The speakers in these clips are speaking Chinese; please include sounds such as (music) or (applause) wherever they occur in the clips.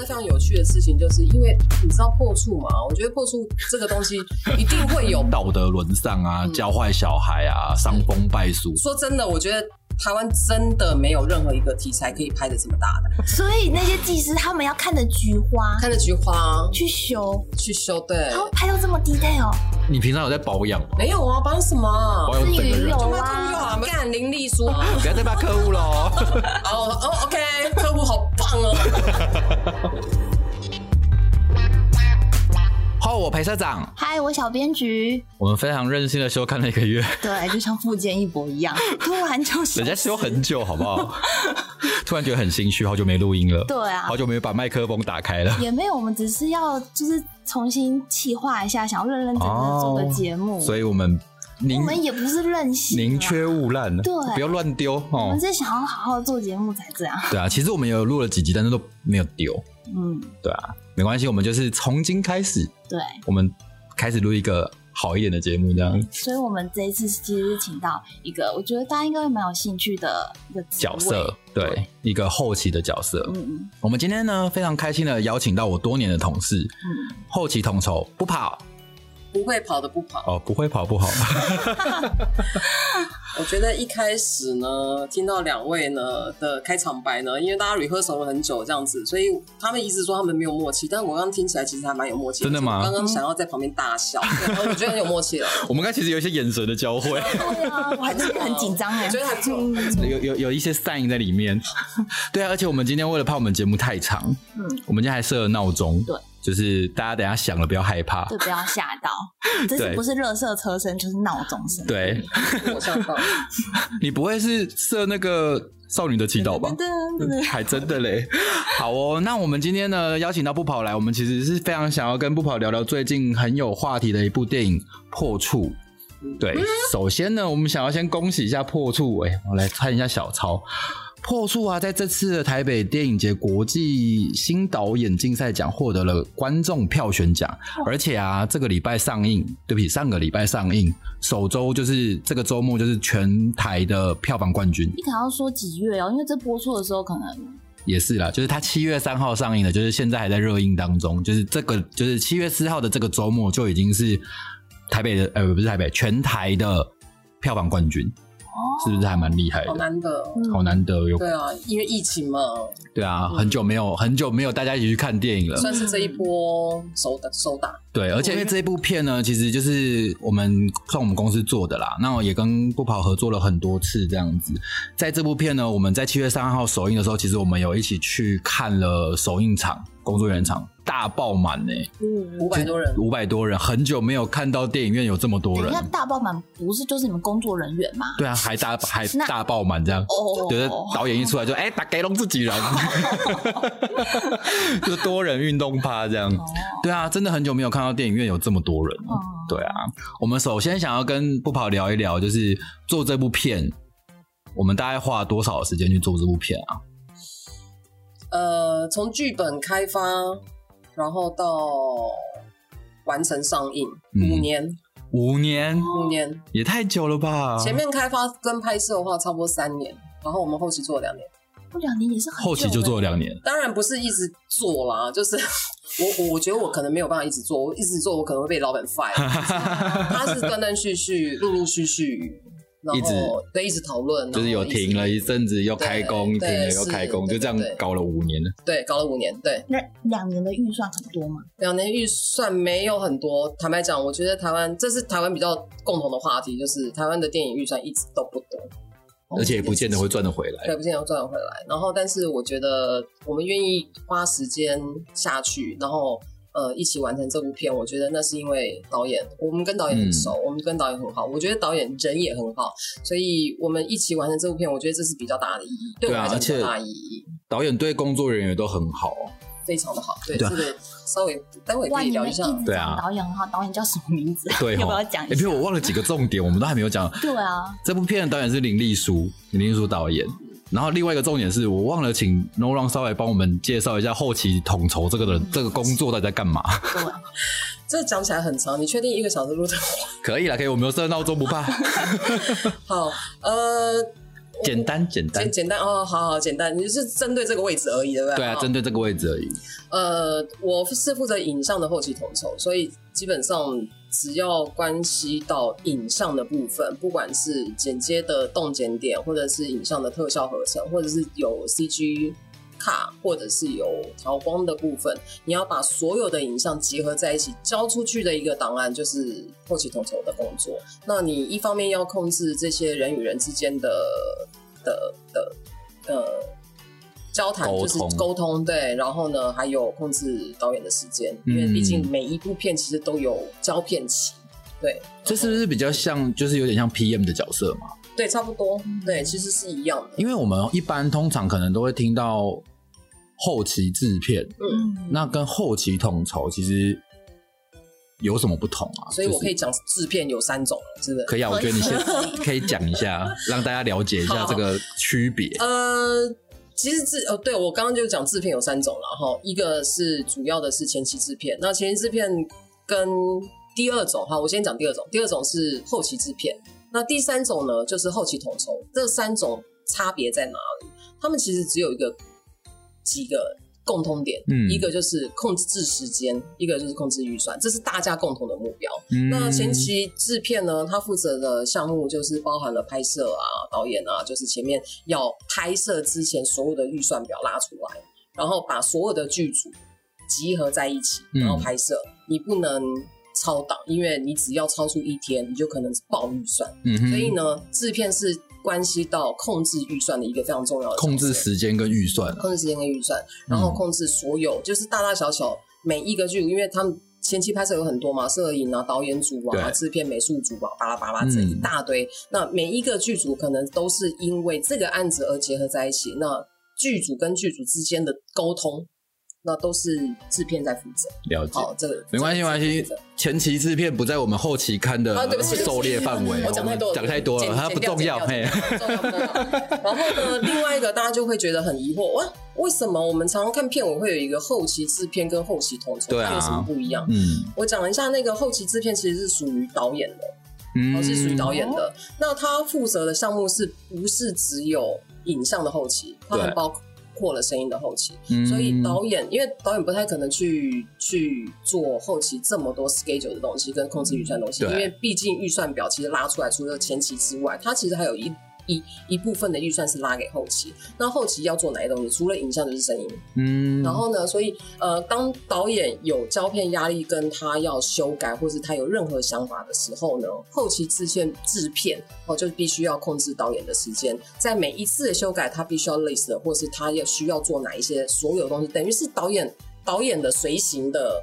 非常有趣的事情，就是因为你知道破处嘛？我觉得破处这个东西 (laughs) 一定会有道德沦丧啊，教坏小孩啊，伤风败俗。说真的，我觉得台湾真的没有任何一个题材可以拍的这么大的。所以那些技师他们要看着菊花看着菊花去修，去修，对他，会拍到这么 detail。你平常有在保养吗？没有啊，保养什么啊？保养整个人有。就卖啊空就好，干林丽说，(laughs) 不要再骂客户喽。(laughs) 哦。哦，OK，客户好棒哦。(laughs) 好，我裴社长，嗨，我小编局，我们非常任性的休看了一个月，对，就像富坚一博一样，突然就是人家休很久，好不好？突然觉得很心虚，好久没录音了，对啊。好久没把麦克风打开了。也没有，我们只是要就是重新企划一下，想要认认真真的做个节目，哦所以我们宁我们也不是任性啊，宁缺毋滥，对。不要乱丢哦。我们。是想要好好做节目才这样，对啊，其实我们有录了几集，但是都没有丢。嗯，对啊，没关系，我们就是从今开始，对。我们开始录一个好一点的节目，这样。所以，我们这一次其实是请到一个，我觉得大家应该会蛮有兴趣的一个角色，对一个后期的角色。嗯嗯。我们今天呢非常开心的邀请到我多年的同事，嗯，后期统筹不跑不会跑的不跑。哦，不会跑不好，(laughs) 我觉得一开始呢，听到两位呢的开场白呢，因为大家 rehearsal 了很久这样子，所以他们一直说他们没有默契，但我刚刚听起来其实还蛮有默契。真的吗我刚刚想要在旁边大笑，对 (laughs) 我觉得很有默契了。我们刚才其实有一些眼神的交汇，(laughs) 对啊，我还真的很紧张哎我觉，得还不错，还不错有有有一些 sign 在里面。对啊，而且我们今天为了怕我们节目太长，嗯，我们今天还设了闹钟，对，就是大家等一下响了不要害怕，对，不要吓到，(laughs) 这对是不是热色车声就是闹钟声？对 (laughs) 我想到，(laughs) 你不会是设那个少女的祈祷吧？对对对，还真的嘞，好哦。那我们今天呢邀请到不跑来，我们其实是非常想要跟不跑聊聊最近很有话题的一部电影《破处》。对，首先呢，我们想要先恭喜一下《破处》。哎，我来看一下小抄，《破处》啊，在这次的台北电影节国际新导演竞赛奖获得了观众票选奖，而且啊，这个礼拜上映，对不起，上个礼拜上映，首周就是这个周末就是全台的票房冠军。你可能要说几月哦，因为这播出的时候可能也是啦，就是它七月三号上映的，就是现在还在热映当中，就是这个就是七月四号的这个周末就已经是台北的呃不是台北全台的票房冠军，是不是还蛮厉害的好？难得哦。好难得有对啊，因为疫情嘛，对啊，很久没有很久没有大家一起去看电影了，算是这一波首打首打。对，而且因为这一部片呢，其实就是我们算我们公司做的啦，那我也跟不跑合作了很多次这样子。在这部片呢，我们在七月三号首映的时候，其实我们有一起去看了首映场、工作人员场，大爆满呢、五百多人，五百多人，很久没有看到电影院有这么多人。那。大爆满不是就是你们工作人员吗？对啊，还大还大爆满这样，哦。就是导演一出来就哎，打给龙自己人，(laughs) 就多人运动趴这样。对啊，真的很久没有看到电影院有这么多人。对啊，我们首先想要跟不跑聊一聊，就是做这部片，我们大概花了多少时间去做这部片啊？呃，从剧本开发，然后到完成上映，嗯五年，五年，五年。也太久了吧？前面开发跟拍摄的话，差不多三年，然后我们后期做了两年。不两年也是很久后期就做了两年，当然不是一直做啦，就是 (laughs) 我我我觉得我可能没有办法一直做，我一直做我可能会被老板 fire。(laughs) 他是断断续续、陆陆续续，一直对一直讨论，就是有停了一阵子，又开工，停对了又开工，就这样搞了五年了。对搞了五年，对那两年的预算很多吗？两年预算没有很多。坦白讲，我觉得台湾这是台湾比较共同的话题，就是台湾的电影预算一直都不多。而且也不见得会赚得回来对，。不见得赚得回来。然后，但是我觉得我们愿意花时间下去，然后呃一起完成这部片，我觉得那是因为导演，我们跟导演很熟，嗯我们跟导演很好，我觉得导演人也很好，所以我们一起完成这部片，我觉得这是比较大的意义，对啊来讲比较而且大的意义，导演对工作人员都很好哦，非常的好。对，对啊这个稍微待会可，以聊一下。对啊导演很好，导演叫什么名字？对 (laughs) 要不哦要讲一下？哎，比如我忘了几个重点，我们都还没有讲。对啊，这部片的导演是林立书，林立书导演。然后另外一个重点是我忘了请 No Run 稍微帮我们介绍一下后期统筹这个人这个工作到底在干嘛？对，(laughs) 这讲起来很长，你确定一个小时录得完？可以了，可以，我们有设闹钟不怕。(laughs) 好，呃，简单简单简，简单哦，好好简单，你就是针对这个位置而已，对不对？对啊，好针对这个位置而已。呃，我是负责影像的后期统筹，所以基本上只要关系到影像的部分，不管是剪接的动剪点，或者是影像的特效合成，或者是有 CG 卡，或者是有调光的部分，你要把所有的影像结合在一起，交出去的一个档案就是后期统筹的工作。那你一方面要控制这些人与人之间的的的呃交谈，沟就是通沟通，对，然后呢，还有控制导演的时间，因为嗯毕竟每一部片其实都有胶片期，对，这是不是比较像，就是有点像 PM 的角色嘛？对，差不多，对，其实是一样的，因为我们一般通常可能都会听到后期制片，嗯，那跟后期统筹其实有什么不同啊？所以我可以就是讲制片有三种了，是不是？可以啊，我觉得你先 (laughs) 可以讲一下，让大家了解一下好这个区别。呃，其实制哦，对我刚刚就讲制片有三种了哈，一个是主要的是前期制片，那前期制片跟第二种哈，我先讲第二种，第二种是后期制片，那第三种呢就是后期统筹，这三种差别在哪里？他们其实只有一个几个共通点，嗯一个就是控制时间，一个就是控制预算，这是大家共同的目标。嗯那前期制片呢，他负责的项目就是包含了拍摄啊、导演啊，就是前面要拍摄之前所有的预算表拉出来，然后把所有的剧组集合在一起，嗯然后拍摄。你不能超档，因为你只要超出一天，你就可能爆预算。嗯所以呢，制片是关系到控制预算的一个非常重要的控制时间跟预算啊，控制时间跟预算，然后控制所有、就是大大小小每一个剧组，因为他们前期拍摄有很多嘛，摄影啊、导演组啊、制片、美术组啊，巴拉巴拉这一嗯大堆。那每一个剧组可能都是因为这个案子而结合在一起。那剧组跟剧组之间的沟通，那都是制片在负责。了解。好，这个没关系，没关系。前期制片不在我们后期看的狩猎范围，我讲太多了，讲太多了，它不重要。(laughs) 然后呢，另外一个大家就会觉得很疑惑，哇，为什么我们常常看片尾会有一个后期制片跟后期统筹，对啊它有什么不一样？嗯我讲一下，那个后期制片其实是属于导演的，嗯哦，是属于导演的。那他负责的项目是不是只有影像的后期？它还对包括了声音的后期。嗯所以导演，因为导演不太可能去去做后期这么多 schedule 的东西跟控制预算的东西，因为毕竟预算表其实拉出来，除了前期之外，它其实还有一一一部分的预算是拉给后期。那后期要做哪些东西？除了影像就是声音，嗯，然后呢，所以呃，当导演有胶片压力跟他要修改，或是他有任何想法的时候呢，后期制片制片哦，就必须要控制导演的时间，在每一次的修改，他必须要 list，或是他要需要做哪一些所有东西，等于是导演导演的随行的。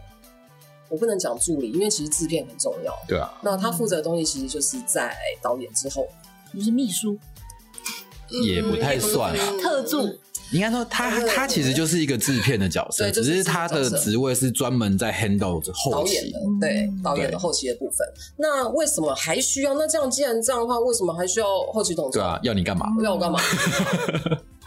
我不能讲助理，因为其实制片很重要。对啊，那他负责的东西其实就是在导演之后，就是秘书、也不太算啊。特助，应该说他对他其实就是一个制片的角色，只是他的职位是专门在 handle 后期导演的。对导演的后期的部分。那为什么还需要？那这样既然这样的话，为什么还需要后期统筹？对啊，要你干嘛？要我干嘛？(laughs)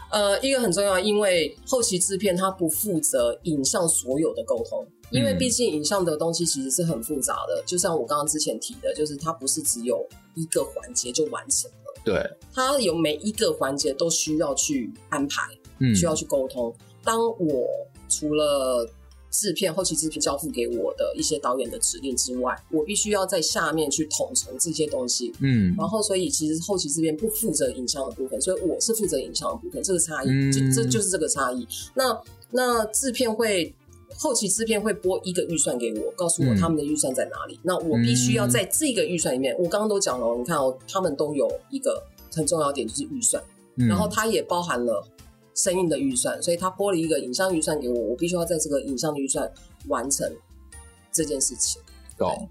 呃，一个很重要，因为后期制片他不负责影像所有的沟通，因为嗯毕竟影像的东西其实是很复杂的。就像我刚刚之前提的，就是它不是只有一个环节就完成了，对，它有每一个环节都需要去安排，嗯，需要去沟通。当我除了制片后期制片交付给我的一些导演的指令之外，我必须要在下面去统筹这些东西，嗯然后，所以其实后期制片不负责影像的部分，所以我是负责影像的部分，这个差异，嗯就这就是这个差异。那那制片会后期制片会拨一个预算给我，告诉我嗯他们的预算在哪里。那我必须要在这个预算里面，我刚刚都讲了哦，你看哦，他们都有一个很重要的点就是预算，嗯然后它也包含了声音的预算，所以他拨了一个影像预算给我，我必须要在这个影像的预算完成这件事情。懂。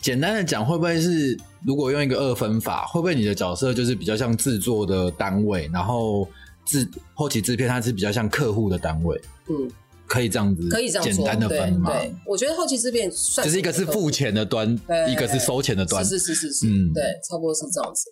简单的讲，会不会是如果用一个二分法，会不会你的角色就是比较像制作的单位，然后制后期制片它是比较像客户的单位？嗯，可以这样子，可以这样说，简单的对分吗？对，我觉得后期制片算就是一个是付钱的端，对一个是收钱的端。是是是是是，嗯对，差不多是这样子。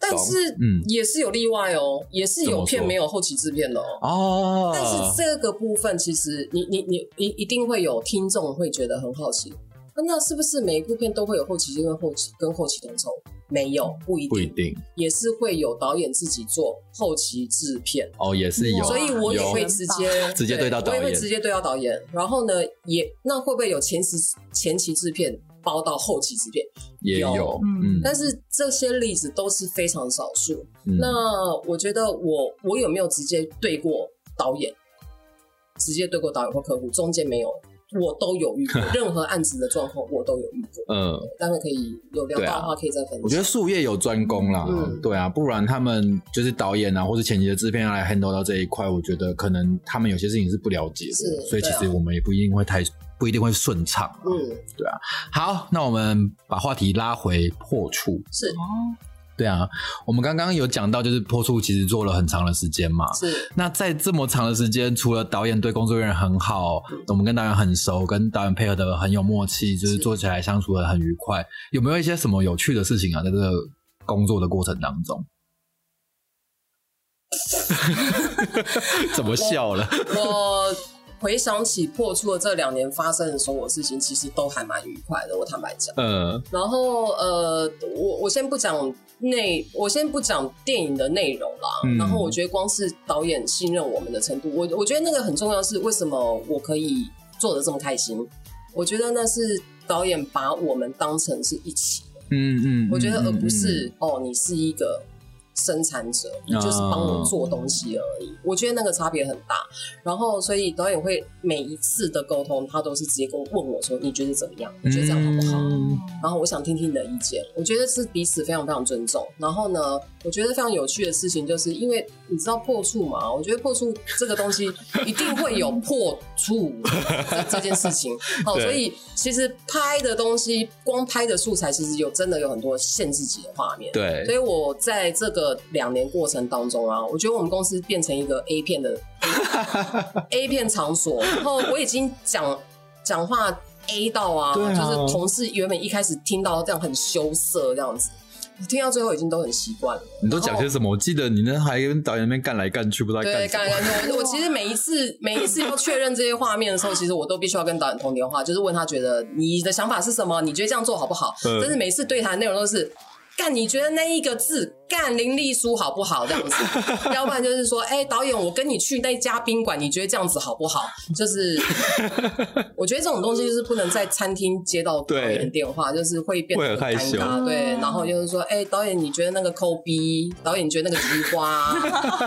但是，嗯也是有例外哦，也是有片没有后期制片的哦。哦，但是这个部分，其实你你你一一定会有听众会觉得很好奇，啊那是不是每一部片都会有后期跟后期跟后期统筹？没有，不一定，不一定。也是会有导演自己做后期制片。哦，也是有，所以我也会直接 (laughs) 直接对到导演。我也会直接对到导演。然后呢，也那会不会有前期前期制片包到后期制片？也有，有。嗯，但是这些例子都是非常少数。嗯。那我觉得我我有没有直接对过导演，直接对过导演或客户，中间没有，我都有遇过，(laughs) 任何案子的状况我都有遇过。嗯，待会可以有聊到的话，可以再分享。我觉得术业有专攻啦，嗯对啊，不然他们就是导演啊，或者前期的制片要来 handle 到这一块，我觉得可能他们有些事情是不了解的，是所以其实我们也不一定会太不一定会顺畅。嗯，对啊好，那我们把话题拉回破处。是哦，对啊，我们刚刚有讲到，就是破处其实做了很长的时间嘛。是，那在这么长的时间，除了导演对工作人员很好，我们跟导演很熟，跟导演配合的很有默契，就是是做起来相处的很愉快。有没有一些什么有趣的事情啊？在这个工作的过程当中，(laughs) (laughs) 怎么笑了？(laughs) 我回想起破处的这两年发生的所有事情，其实都还蛮愉快的。我坦白讲。嗯，然后呃，我我先不讲内，我先不讲电影的内容啦。嗯然后我觉得光是导演信任我们的程度，我我觉得那个很重要。是为什么我可以做的这么开心？我觉得那是导演把我们当成是一起的。嗯嗯，我觉得而不嗯是、哦，你是一个生产者，你就是帮我做东西而已。我觉得那个差别很大。然后，所以导演会每一次的沟通，他都是直接跟我问我说：“你觉得怎么样？你觉得这样好不好？”嗯然后我想听听你的意见，我觉得是彼此非常非常尊重。然后呢，我觉得非常有趣的事情，就是因为你知道破处吗，我觉得破处这个东西一定会有破处这这件事情。好，所以其实拍的东西，光拍的素材，其实有真的有很多限制级的画面。对所，以我在这个两年过程当中啊，我觉得我们公司变成一个 A 片的 A, (laughs) A 片场所，然后我已经讲讲话 A 到啊，啊就是同事原本一开始听到这样很羞涩这样子，我听到最后已经都很习惯了。你都讲些什么？我记得你那还跟导演那边干来干去，不知道对，干来。干去我我其实每一次每一次要确认这些画面的时候，其实我都必须要跟导演通电话，就是问他觉得你的想法是什么，你觉得这样做好不好？嗯但是每次对谈的内容都是。干，你觉得那一个字“干”林丽书好不好？这样子，要不然就是说，哎、导演，我跟你去那家宾馆，你觉得这样子好不好？就是，(laughs) 我觉得这种东西就是不能在餐厅接到导演的电话，就是会变得很尴尬。对，然后就是说，哎、导演，你觉得那个抠逼？导演，你觉得那个菊花？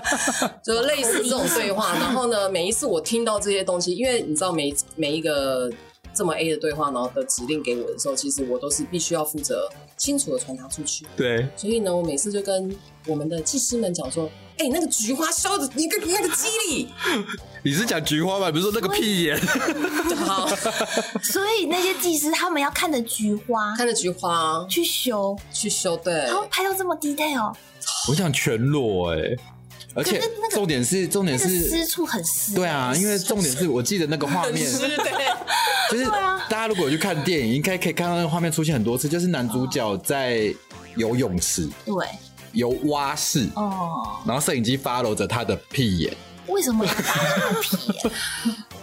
(laughs) 就类似这种对话。然后呢，每一次我听到这些东西，因为你知道每每一个这么 A 的对话，然后的指令给我的时候，其实我都是必须要负责清楚的传达出去。对，所以呢，我每次就跟我们的技师们讲说：“哎、那个菊花削的一个那个肌理，(laughs) 你是讲菊花吧？比如说那个屁眼，(laughs) 好，(laughs) 所以那些技师他们要看着菊花看着菊花去修，去修，对，他会拍到这么 detail，我想全裸哎、而且重点是重点是私处很湿。对啊，因为重点是我记得那个画面，是对，就是对啊大家如果有去看电影，应该可以看到那个画面出现很多次，就是男主角在游泳池、对游蛙式，哦，然后摄影机 follow 着他的屁眼，为什么？(laughs)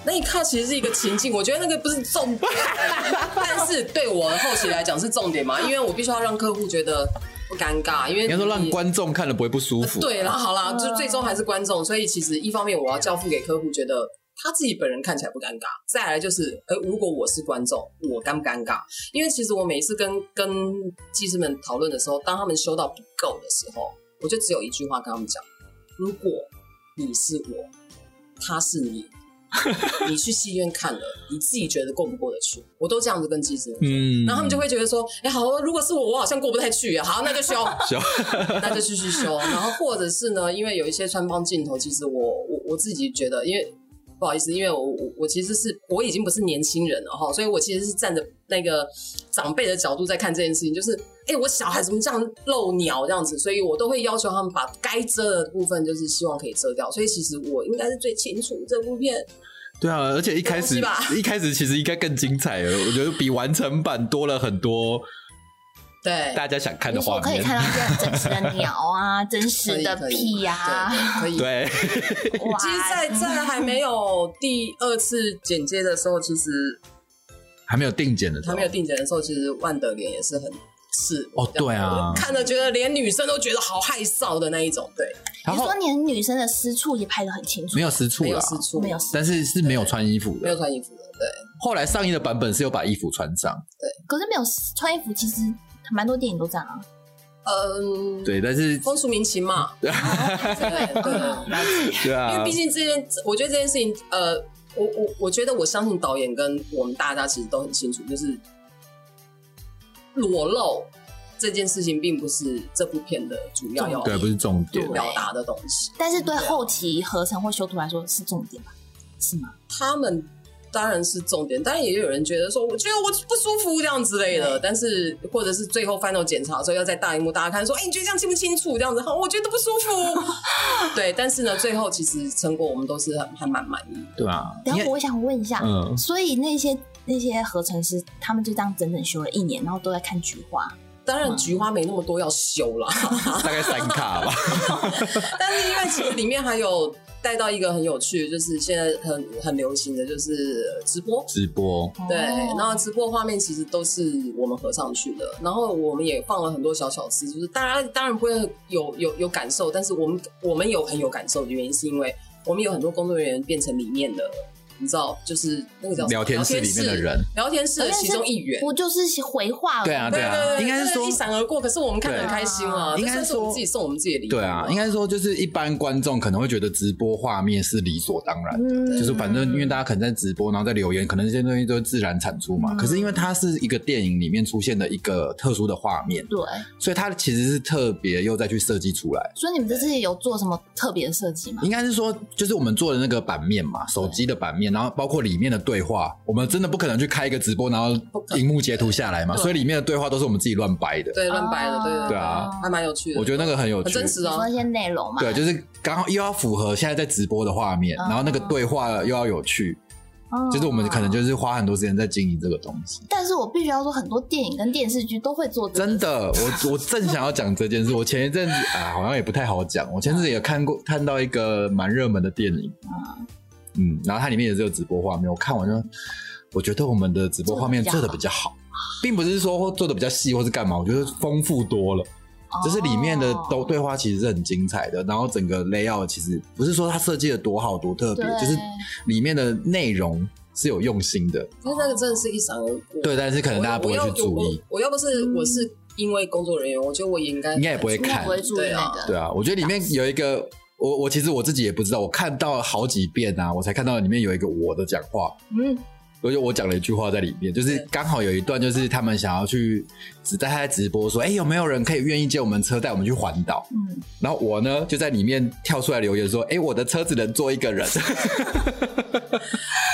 那一刻其实是一个情境，我觉得那个不是重点，(laughs) 但是对我后期来讲是重点嘛，因为我必须要让客户觉得不尴尬，因为你要说让观众看了不会不舒服。对啦，好啦，就最终还是观众，所以其实一方面我要交付给客户，觉得他自己本人看起来不尴尬；再来就是，呃，如果我是观众，我尴不尴尬？因为其实我每一次跟跟技师们讨论的时候，当他们修到不够的时候，我就只有一句话跟他们讲：如果你是我，他是你。(laughs) 你去戏院看了，你自己觉得过不过得去？我都这样子跟记者说，嗯，然后他们就会觉得说：“哎、好，如果是我，我好像过不太去啊。好，那就修。(laughs) ”修 (laughs) 那就继续修。然后或者是呢，因为有一些穿帮镜头，其实我我我自己觉得，因为不好意思，因为我我我其实是我已经不是年轻人了哈，所以我其实是站着那个长辈的角度在看这件事情，就是哎、诶我小孩怎么这样露鸟这样子，所以我都会要求他们把该遮的部分，就是希望可以遮掉。所以其实我应该是最清楚这部片。对啊，而且一开始一开始其实应该更精彩了，我觉得比完成版多了很多对，大家想看的比如说我可以。看到一些很真实的鸟啊，(laughs) 真实的屁呀、可以。可以。对，哇！其实在，在还没有第二次剪接的时候，其实还没有定剪的时候还没有定剪的时候，其实万德莲也是很是哦对啊。看了觉得连女生都觉得好害臊的那一种，对，然后你说连女生的私处也拍的很清楚，没有私处没有，私处，没有私但是是没有穿衣服没有。穿衣服的，对，后来上映的版本是有把衣服穿上，对。可是没有穿衣服，其实蛮多电影都这样啊。嗯，，对，但是风俗民情嘛，(laughs) 对对对。因为毕，竟这件，我觉得这件事情，呃，我我我觉得我相信导演跟我们大家其实都很清楚，就是裸露这件事情并不是这部片的主要要对，不是重点。表达的东西。但是对后期合成或修图来说是重点吧？是吗？他们当然是重点，当然也有人觉得说，我觉得我不舒服这样之类的，但是或者是最后 final 检查的时候要在大荧幕大家看说，哎、你觉得这样清不清楚？这样子，好，我觉得不舒服。(laughs) 对，但是呢，最后其实成果我们都是很还蛮满意的。对啊，因为等一下我想问一下，嗯所以那些那些合成师他们就这样整整修了一年，然后都在看菊花。当然，菊花没那么多要修啦，(laughs) 大概三卡吧。(laughs) 但是因为其实里面还有带到一个很有趣的，就是现在很很流行的就是直播。直播，对，哦然后直播画面其实都是我们合上去的，然后我们也放了很多小小词，就是大家当然不会有有有感受，但是我们我们有很有感受的原因是因为我们有很多工作人员变成里面的，你知道，就是那个叫聊天室里面的人，聊天室的其中一员。不就是回话对啊对啊应该是说一闪而过，可是我们看得很开心啊，应该是我们说自己送我们自己的礼物。对啊，应该说就是一般观众可能会觉得直播画面是理所当然的。嗯就是反正因为大家可能在直播，然后在留言，可能这些东西都是自然产出嘛。嗯可是因为它是一个电影里面出现的一个特殊的画面，对，所以它其实是特别又再去设计出来。所以你们这次有做什么特别的设计吗？应该是说，就是我们做的那个版面嘛，手机的版面，然后包括里面的对话，我们真的不可能去开一个直播，然后荧幕截图下来嘛，所以里面的对话都是我们自己乱掰的。对乱掰的，对对对啊还蛮有趣的。我觉得那个很有趣，很真实啊你说。那些内容嘛？对，就是刚好又要符合现在在直播的画面，哦然后那个对话又要有趣，哦就是我们可能就是花很多时间在经营这个东西。但是我必须要说，很多电影跟电视剧都会做这个真的，我我正想要讲这件事。我前一阵子啊，好像也不太好讲。我前阵子也看过看到一个蛮热门的电影，嗯，然后它里面也是有直播画面。我看完就，我觉得我们的直播画面做的比较好，并不是说做的比较细或是干嘛，我觉得丰富多了。就是里面的哦都对话其实是很精彩的，然后整个 layout 其实不是说它设计的多好多特别，就是里面的内容是有用心的。因为那个真的是一闪而过。对，但是可能大家不会去注意。我。我要不是我是因为工作人员，我觉得我也应该应该也不会看不会注意。对啊，我觉得里面有一个，我我其实我自己也不知道，我看到了好几遍啊，我才看到里面有一个我的讲话，嗯，而且我讲了一句话在里面，就是刚好有一段，就是他们想要去，只在他在直播说，哎、有没有人可以愿意借我们车带我们去环岛？嗯，然后我呢就在里面跳出来留言说，哎、我的车只能坐一个人，(laughs)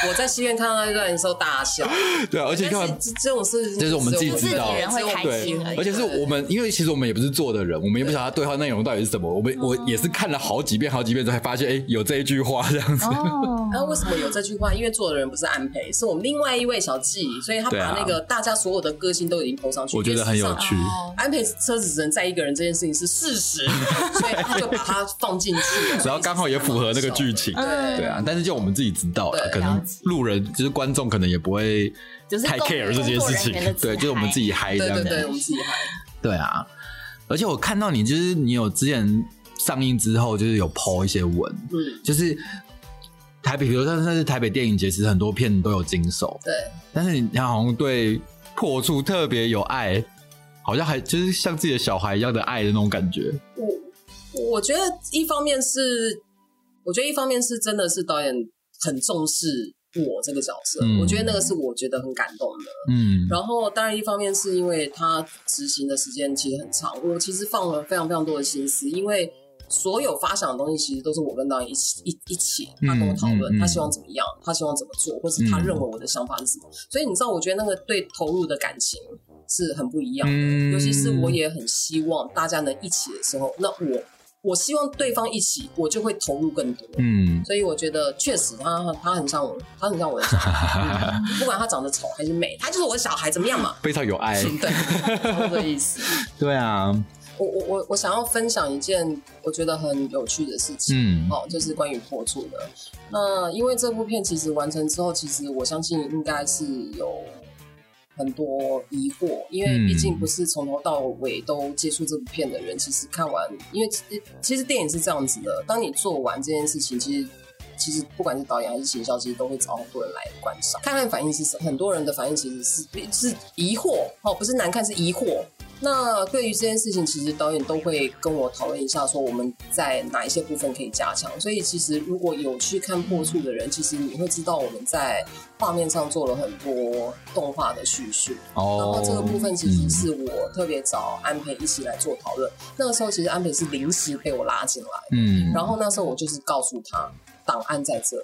我在戏院看到那段的时候大笑，(laughs) 对啊，而且这这种事情这是我们自己知道人会开对心而且是我们，因为其实我们也不是坐的人，我们也不晓得他对话内容到底是什么。我们我也是看了好几遍、好几遍之后才发现，哎、有这一句话这样子。哦，(laughs) 然后为什么有这句话？因为坐的人不是安培，是我们另外一位小纪，所以他把那个大家所有的个性都已经投上去。我觉得很有趣安培车子只能载一个人这件事情是事实，(laughs) 所以他就把它放进去了。然后刚好也符合那个剧情，嗯对啊，但是就我们自己知道了，可能路人就是观众可能也不会太就是太 care 这件事情对，就是我们自己嗨这样子，对对对，我们自己嗨对啊。而且我看到你就是你有之前上映之后就是有 PO 一些文，嗯，就是台北，比如说像是台北电影节，其实很多片都有经手，对。但是你你好像对破处特别有爱，好像还就是像自己的小孩一样的爱的那种感觉。我我觉得一方面是，我觉得一方面是真的是导演很重视我这个角色，嗯我觉得那个是我觉得很感动的。嗯，然后当然一方面是因为他执行的时间其实很长，我其实放了非常非常多的心思，因为所有发想的东西其实都是我跟导演一起一一起，他跟我讨论，嗯嗯嗯他希望怎么样，他希望怎么做，或是他认为我的想法是什么。所以你知道，我觉得那个对投入的感情是很不一样的。嗯尤其是我也很希望大家能一起的时候，那我我希望对方一起，我就会投入更多。嗯，所以我觉得确实他他很像我，他很像我的小孩，(laughs) 嗯不管他长得丑还是美，他就是我的小孩，怎么样嘛？非常有爱。对，(laughs) 差不多这个意思。对啊，我我我我想要分享一件我觉得很有趣的事情，嗯哦，就是关于破处的。那因为这部片其实完成之后，其实我相信应该是有很多疑惑，因为毕竟不是从头到尾都接触这部片的人，其实看完，因为其实电影是这样子的，当你做完这件事情，其实。其实不管是导演还是行销，其实都会找很多人来观赏，看看反应是什么。很多人的反应其实是是疑惑哦，不是难看，是疑惑。那对于这件事情，其实导演都会跟我讨论一下，说我们在哪一些部分可以加强。所以其实如果有去看破处的人，其实你会知道我们在画面上做了很多动画的叙述。哦。然后这个部分其实是我特别找安培一起来做讨论。那个时候其实安培是临时被我拉进来。嗯。然后那时候我就是告诉他。档案在这，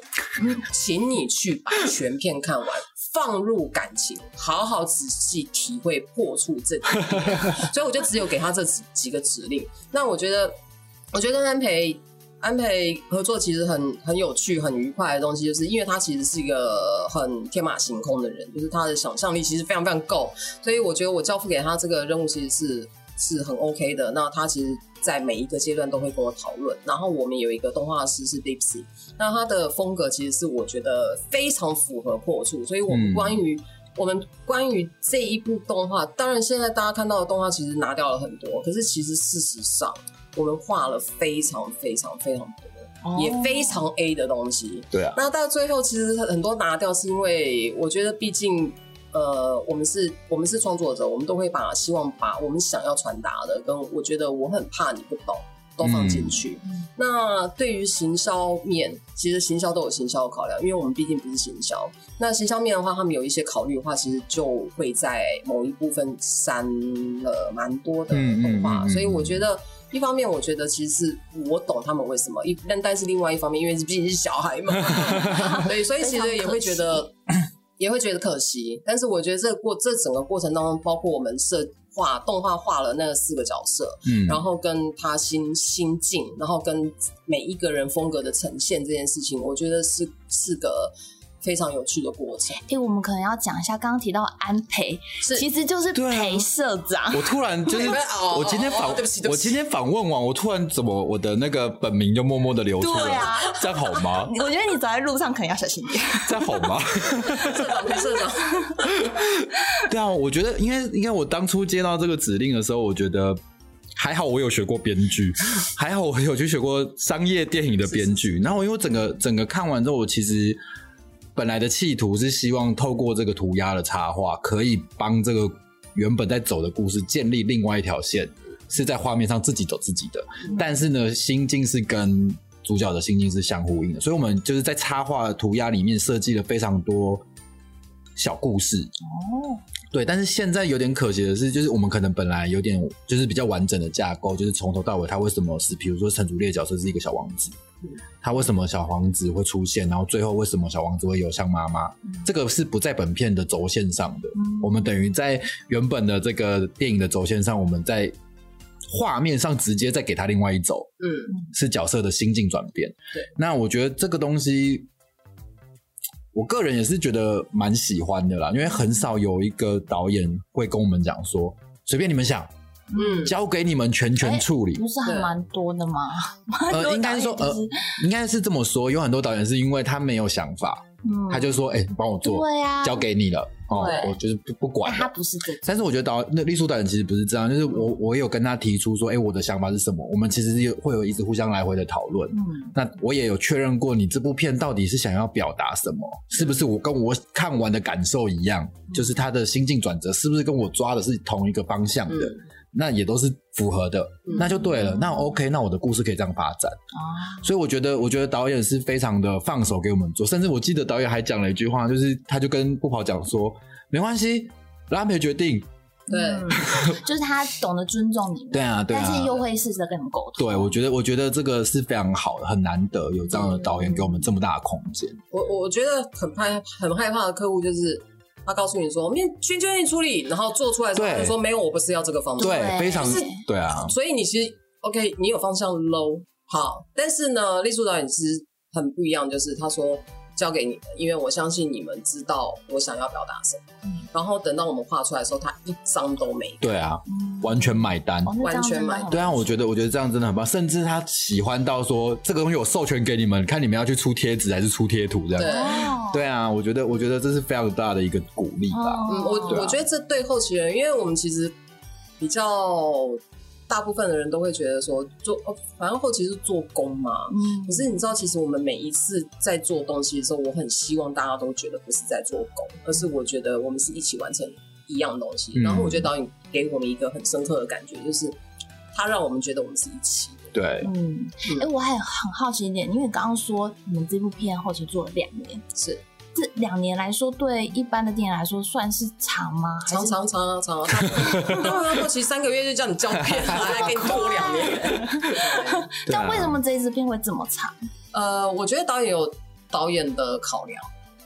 请你去把全片看完，放入感情，好好仔细体会破处这。(laughs) 所以我就只有给他这几几个指令。那我觉得，我觉得跟安培安培合作其实很很有趣、很愉快的东西，就是因为他其实是一个很天马行空的人，就是他的想象力其实非常非常够。所以我觉得我交付给他这个任务其实是是很 OK 的。那他其实。在每一个阶段都会跟我讨论，然后我们有一个动画师是 Dipsy，那他的风格其实是我觉得非常符合破处，所以我们关于我们关于这一部动画，当然现在大家看到的动画其实拿掉了很多，可是其实事实上我们画了非常非常非常多，也非常 A 的东西。对啊，那到最后其实很多拿掉是因为我觉得毕竟。呃，我们是，我们是创作者，我们都会把希望把我们想要传达的，跟我觉得我很怕你不懂，都放进去。那对于行销面，其实行销都有行销的考量，因为我们毕竟不是行销。那行销面的话，他们有一些考虑的话，其实就会在某一部分删了蛮多的动画。所以我觉得，一方面我觉得其实是我懂他们为什么，一但但是另外一方面，因为毕竟是小孩嘛，(laughs) 对，所以其实也会觉得。也会觉得可惜，但是我觉得这过这整个过程当中，包括我们设画动画画了那四个角色，嗯，然后跟他心心境，然后跟每一个人风格的呈现这件事情，我觉得是是个。非常有趣的过程。哎，我们可能要讲一下，刚刚提到安培，其实就是裴社长。我突然就是 (laughs) 我今天访，我今天访问完，我突然怎么我的那个本名就默默的流出了？这样好吗？(laughs) 我觉得你走在路上可能要小心点。这样好吗？(laughs) 社长，裴社长。对啊，我觉得因为因为我当初接到这个指令的时候，我觉得还好，我有学过编剧，还好我有去学过商业电影的编剧。然后因为整个整个看完之后，我其实。本来的企图是希望透过这个涂鸦的插画，可以帮这个原本在走的故事建立另外一条线，是在画面上自己走自己的。但是呢，心境是跟主角的心境是相呼应的，所以我们就是在插画涂鸦里面设计了非常多小故事。哦，对，但是现在有点可惜的是，就是我们可能本来有点就是比较完整的架构，就是从头到尾他为什么是，比如说陈竹烈角色是一个小王子。他为什么小王子会出现？然后最后为什么小王子会有像妈妈？这个是不在本片的轴线上的。我们等于在原本的这个电影的轴线上，我们在画面上直接再给他另外一走。嗯，是角色的心境转变。对，那我觉得这个东西，我个人也是觉得蛮喜欢的啦，因为很少有一个导演会跟我们讲说，随便你们想。嗯，交给你们全权处理，不是还蛮多的吗？(laughs) 呃，应该说，呃，应该是这么说，有很多导演是因为他没有想法，他就说，哎，你帮我做，对呀，交给你了，哦，我就是不不管。他不是这，但是我觉得导那丽书导演其实不是这样，就是我我有跟他提出说，哎，我的想法是什么？我们其实是有会有一直互相来回的讨论。嗯，那我也有确认过，你这部片到底是想要表达什么？是不是我跟我看完的感受一样？就是他的心境转折是不是跟我抓的是同一个方向的？那也都是符合的，那就对了。那 OK，那我的故事可以这样发展啊。所以我觉得，我觉得导演是非常的放手给我们做。甚至我记得导演还讲了一句话，就是他就跟不跑讲说，没关系，让他们决定。对，(laughs) 就是他懂得尊重你们。对啊，对啊。但是又会试着跟你们沟通。对，我觉得，我觉得这个是非常好的，很难得有这样的导演给我们这么大的空间。我我觉得很害很害怕的客户就是。他告诉你说，面全权你处理，然后做出来之后就说没有，我不是要这个方向，对，非常，对啊。所以你其实 OK，你有方向 low 好，但是呢，立书导演其实很不一样，就是他说交给你们，因为我相信你们知道我想要表达什么。然后等到我们画出来的时候，他一张都没。对啊，完全买单，完全买。对啊，我觉得我觉得这样真的很棒，甚至他喜欢到说这个东西我授权给你们，看你们要去出贴纸还是出贴图这样。对，对啊，我觉得我觉得这是非常大的一个鼓励吧。嗯，我啊我觉得这对后期人，因为我们其实比较大部分的人都会觉得说做，哦反正后期是做工嘛。嗯可是你知道，其实我们每一次在做东西的时候，我很希望大家都觉得不是在做工，而是我觉得我们是一起完成一样东西。嗯然后我觉得导演给我们一个很深刻的感觉，就是他让我们觉得我们是一起的。对，嗯，哎、我还很好奇一点，因为刚刚说你们这部片后期做了两年，是这两年来说，对一般的电影来说算是长吗？还是长长长啊长 (laughs) 啊，当然后期三个月就叫你交片，(laughs) 还给你拖两年。对啊但为什么这一支片会这么长？呃，我觉得导演有导演的考量，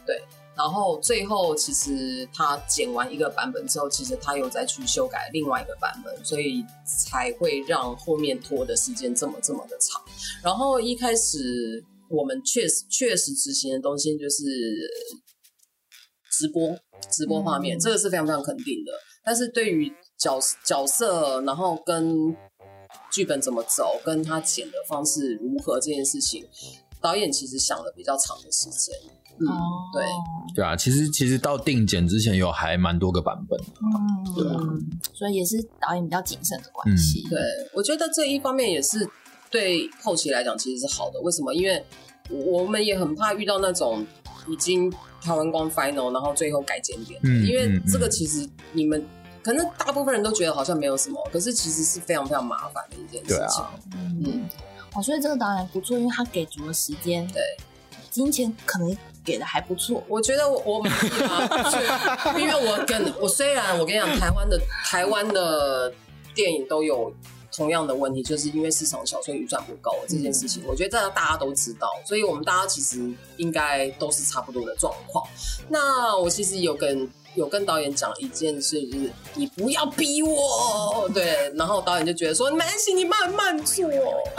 对。然后最后其实他剪完一个版本之后，其实他又再去修改另外一个版本，所以才会让后面拖的时间这么这么的长。然后一开始我们确实确实执行的东西就是直播直播画面，嗯这个是非常非常肯定的。但是对于角角色，然后跟剧本怎么走，跟他剪的方式如何这件事情，导演其实想了比较长的时间。嗯，哦，对，对啊，其实其实到定剪之前有还蛮多个版本的。嗯，所以也是导演比较谨慎的关系。对，我觉得这一方面也是对后期来讲其实是好的。为什么？因为我们也很怕遇到那种已经调完光 final，然后最后改剪点，嗯因为嗯这个其实你们。可能大部分人都觉得好像没有什么，可是其实是非常非常麻烦的一件事情。对啊嗯，我觉得这个导演不错，因为他给足了时间，对，金钱可能给的还不错。我觉得我我满意啊，是因为我跟我虽然我跟你讲，台湾的台湾的电影都有同样的问题，就是因为市场小，所以预算不够这件事情，我觉得这大家都知道，所以我们大家其实应该都是差不多的状况。那我其实有跟有跟导演讲一件事，就是你不要逼我，对，然后导演就觉得说没关系，你慢慢做，(laughs)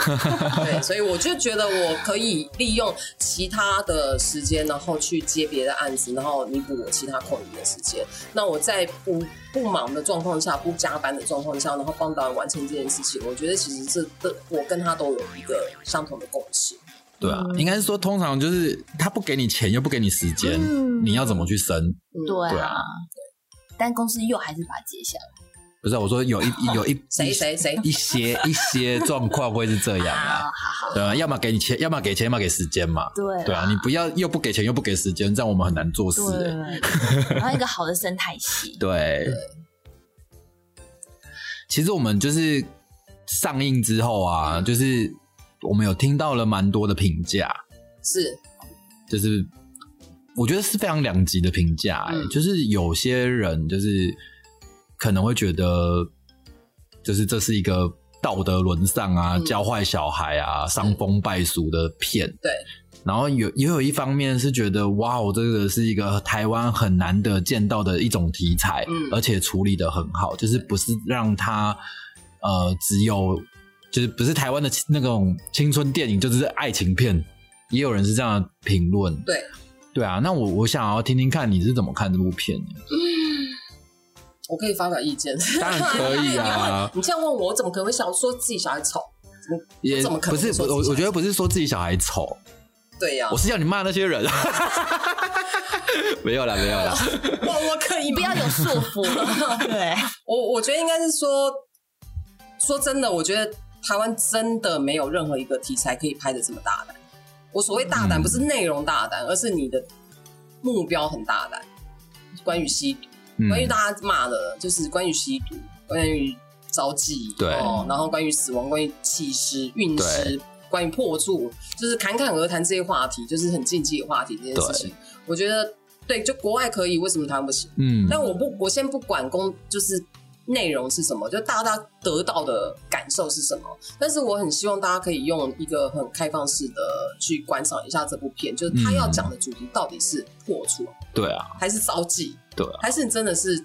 对，所以我就觉得我可以利用其他的时间，然后去接别的案子，然后弥补我其他空余的时间。那我在不不忙的状况下，不加班的状况下，然后帮导演完成这件事情，我觉得其实这这我跟他都有一个相同的共识。对啊，应该是说通常就是他不给你钱又不给你时间，嗯。你要怎么去生？嗯。对啊。对啊，但公司又还是把它接下来。不是啊我说有一有一 (laughs) 谁谁谁？一些一些状况会是这样啊，对啊，要么给你钱，要么给钱，要么给时间嘛。对对啊，你不要又不给钱又不给时间，这样我们很难做事、对。欸。对，然后一个好的生态系。对，其实我们就是上映之后啊，就是我们有听到了蛮多的评价，是。就是我觉得是非常两极的评价、欸，嗯。就是有些人就是可能会觉得，就是这是一个道德沦丧啊、嗯。教坏小孩啊、伤风败俗的片，对，然后有也有一方面是觉得，哇，我这个是一个台湾很难得见到的一种题材，嗯。而且处理的很好，就是不是让它呃只有就是不是台湾的那种青春电影，就是爱情片，也有人是这样的评论。对，对啊，那我我想要听听看你是怎么看这部片的？我可以发表意见，当然可以啊 (laughs) 你这样问我，我怎么可能会想说自己小孩丑？怎么也怎么可能不是我我觉得不是说自己小孩丑，对呀、我是叫你骂那些人。(laughs) 没有啦，没有啦。我我可以不要有束缚。(laughs) 对，我我觉得应该是说，说真的，我觉得台湾真的没有任何一个题材可以拍的这么大胆。我所谓大胆，嗯不是内容大胆，而是你的目标很大胆。关于吸毒，嗯关于大家骂的，就是关于吸毒，关于招妓，对哦，然后关于死亡，关于弃尸、运尸，关于破处，就是侃侃而谈这些话题，就是很禁忌的话题这件事情。我觉得对，就国外可以，为什么台湾不行？嗯，但我不，我先不管公，就是内容是什么，就大家得到的感受是什么。但是我很希望大家可以用一个很开放式的去观赏一下这部片，就是他要讲的主题到底是破处，对啊，还是招妓，对啊。还是真的是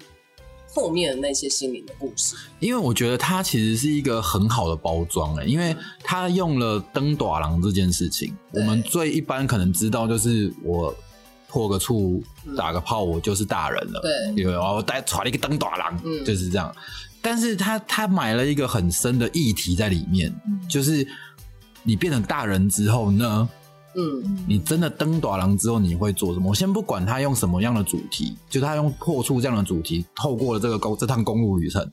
后面的那些心灵的故事？因为我觉得它其实是一个很好的包装诶，因为它用了灯短廊这件事情。我们最一般可能知道就是我破个处嗯打个炮，我就是大人了。对，有然后带传了一个灯短廊，嗯就是这样。但是他他买了一个很深的议题在里面，嗯就是你变成大人之后呢，嗯，你真的登短廊之后，你会做什么？我先不管他用什么样的主题，就他用破处这样的主题，透过了这个公这趟公路旅程，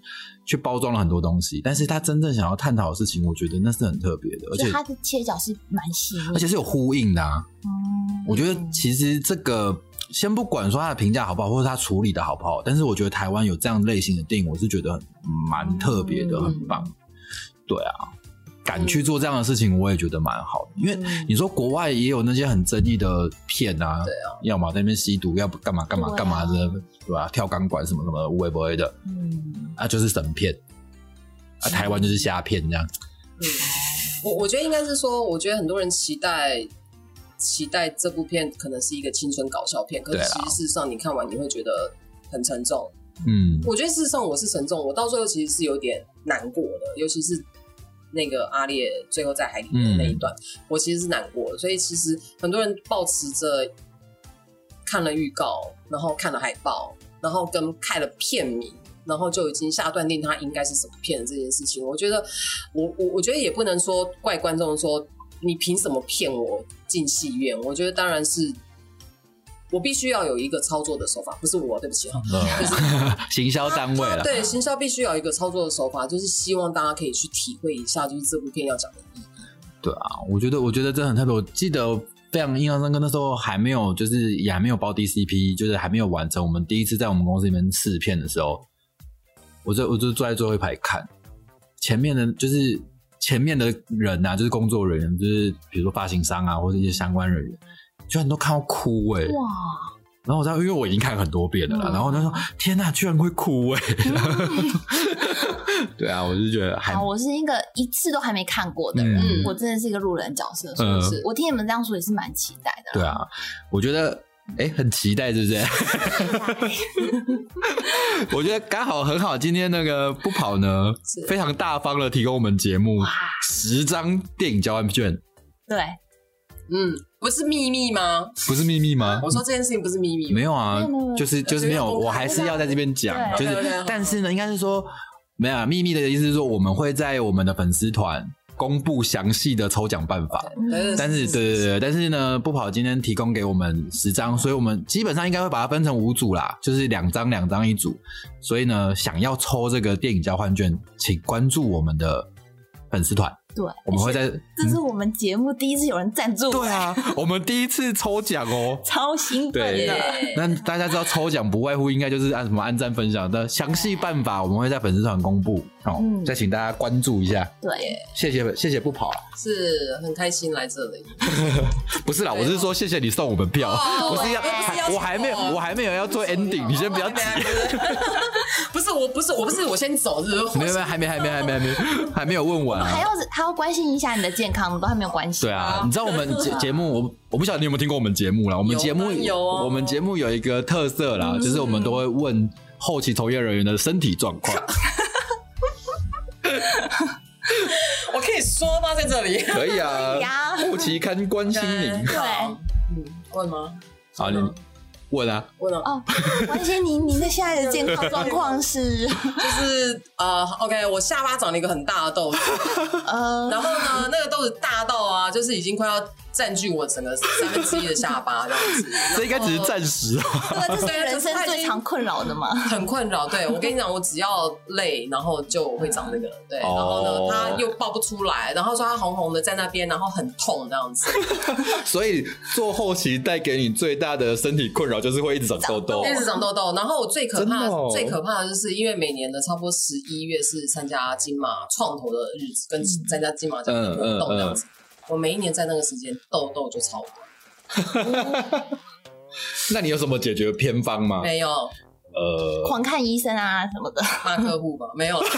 去包装了很多东西。但是他真正想要探讨的事情，我觉得那是很特别的，而且他的切角是蛮细腻，而且是有呼应的啊。嗯我觉得其实这个先不管说他的评价好不好，或者他处理的好不好，但是我觉得台湾有这样类型的电影，我是觉得蛮特别的，嗯很棒。对啊，敢去做这样的事情，我也觉得蛮好的。因为嗯你说国外也有那些很争议的片啊，对啊，要么在那边吸毒，要不干嘛干嘛干嘛的，对吧、跳钢管什么什么的，无微不微的，嗯，啊，就是神片。啊，台湾就是虾片这样，嗯，(laughs) 我我觉得应该是说，我觉得很多人期待期待这部片可能是一个青春搞笑片，可是其实事实上你看完你会觉得很沉重。嗯，我觉得事实上我是沉重，我到最后其实是有点难过的，尤其是那个阿烈最后在海里的那一段，我其实是难过的。所以其实很多人抱持着看了预告，然后看了海报，然后跟看了片名。然后就已经下断定他应该是什么片的这件事情，我觉得我我我觉得也不能说怪观众说你凭什么骗我进戏院？我觉得当然是我必须要有一个操作的手法，不是我，对不起哈，就是嗯 (laughs) 行销单位了，对，行销必须要有一个操作的手法，就是希望大家可以去体会一下，就是这部片要讲的意义。对啊，我觉得我觉得这很特别。我记得非常印象深刻，那时候还没有，就是也还没有包 DCP，就是还没有完成。我们第一次在我们公司里面试片的时候，我就我就坐在最后一排看，前面的就是前面的人啊，就是工作人员，就是比如说发行商啊，或者一些相关人员，居然都看到哭哎、哇，然后我知道，因为我已经看很多遍了啦，嗯。然后他说：“天哪，居然会哭哎、(laughs) 对啊，我就觉得还好，我是一个一次都还没看过的人，嗯。我真的是一个路人角色，所以嗯。是我听你们这样说也是蛮期待的。对啊，我觉得哎、很期待，是不是？(laughs) 我觉得刚好很好，今天那个不跑呢，非常大方的提供我们节目十张电影交换券，对，嗯，不是秘密吗？不是秘密吗？我说这件事情不是秘密，没有啊就是就是没有，我还是要在这边讲，就是但是呢，应该是说没有啊秘密的意思是说，我们会在我们的粉丝团公布详细的抽奖办法。但是，对对对，但是呢，不跑今天提供给我们十张，所以我们基本上应该会把它分成五组啦，就是两张两张一组。所以呢，想要抽这个电影交换券，请关注我们的粉丝团，对，我们会在。这是我们节目第一次有人赞助，对啊，(laughs) 我们第一次抽奖哦。超兴奋的。那大家知道抽奖不外乎应该就是按什么按赞分享的详细办法，我们会在粉丝团公布哦，嗯再请大家关注一下。对，谢谢谢谢不跑啊，是很开心来这里。(laughs) 不是啦，我是说谢谢你送我们票，哦不是要，不是要我还没有我还没有要做 ending，你先不要急。(laughs) 不是我，不是我，不是我先走，是不是？没有没有，还没还没还没还没还没有问完啊。还要还要关心一下你的健康，都还没有关系。对啊，你知道我们节节目，我我不晓得你有没有听过我们节目啦。我们节目有我们节目有一个特色啦，就是我们都会问后期从业人员的身体状况。(laughs) (laughs) 我可以说吗？在这里？可以啊可以啊，后期看关心您。对嗯，问吗？好，你问啊，问了，哦，关心您您的现在的健康状况是 (laughs) 就是呃，OK，我下巴长了一个很大的痘子，(laughs) 呃，然后呢，那个痘子大到啊，就是已经快要占据我整个三分之一的下巴这样子。(laughs) 这应该只是暂时啊。这个这是人生最常困扰的嘛。很困扰。对我跟你讲，我只要累，然后就会长那个。对，然后哦呢，它又爆不出来，然后说它红红的在那边，然后很痛这样子，(laughs) 所以做后期带给你最大的身体困扰就是会一直长痘痘。一直长痘痘。然后我最可怕最可怕的就是，因为每年的差不多十一月是参加金马创投的日子，跟参加金马奖的活动这样子。我每一年在那个时间痘痘就超多，(laughs) 那你有什么解决偏方吗？没有呃，狂看医生啊什么的，骂客户吧，没有。(laughs)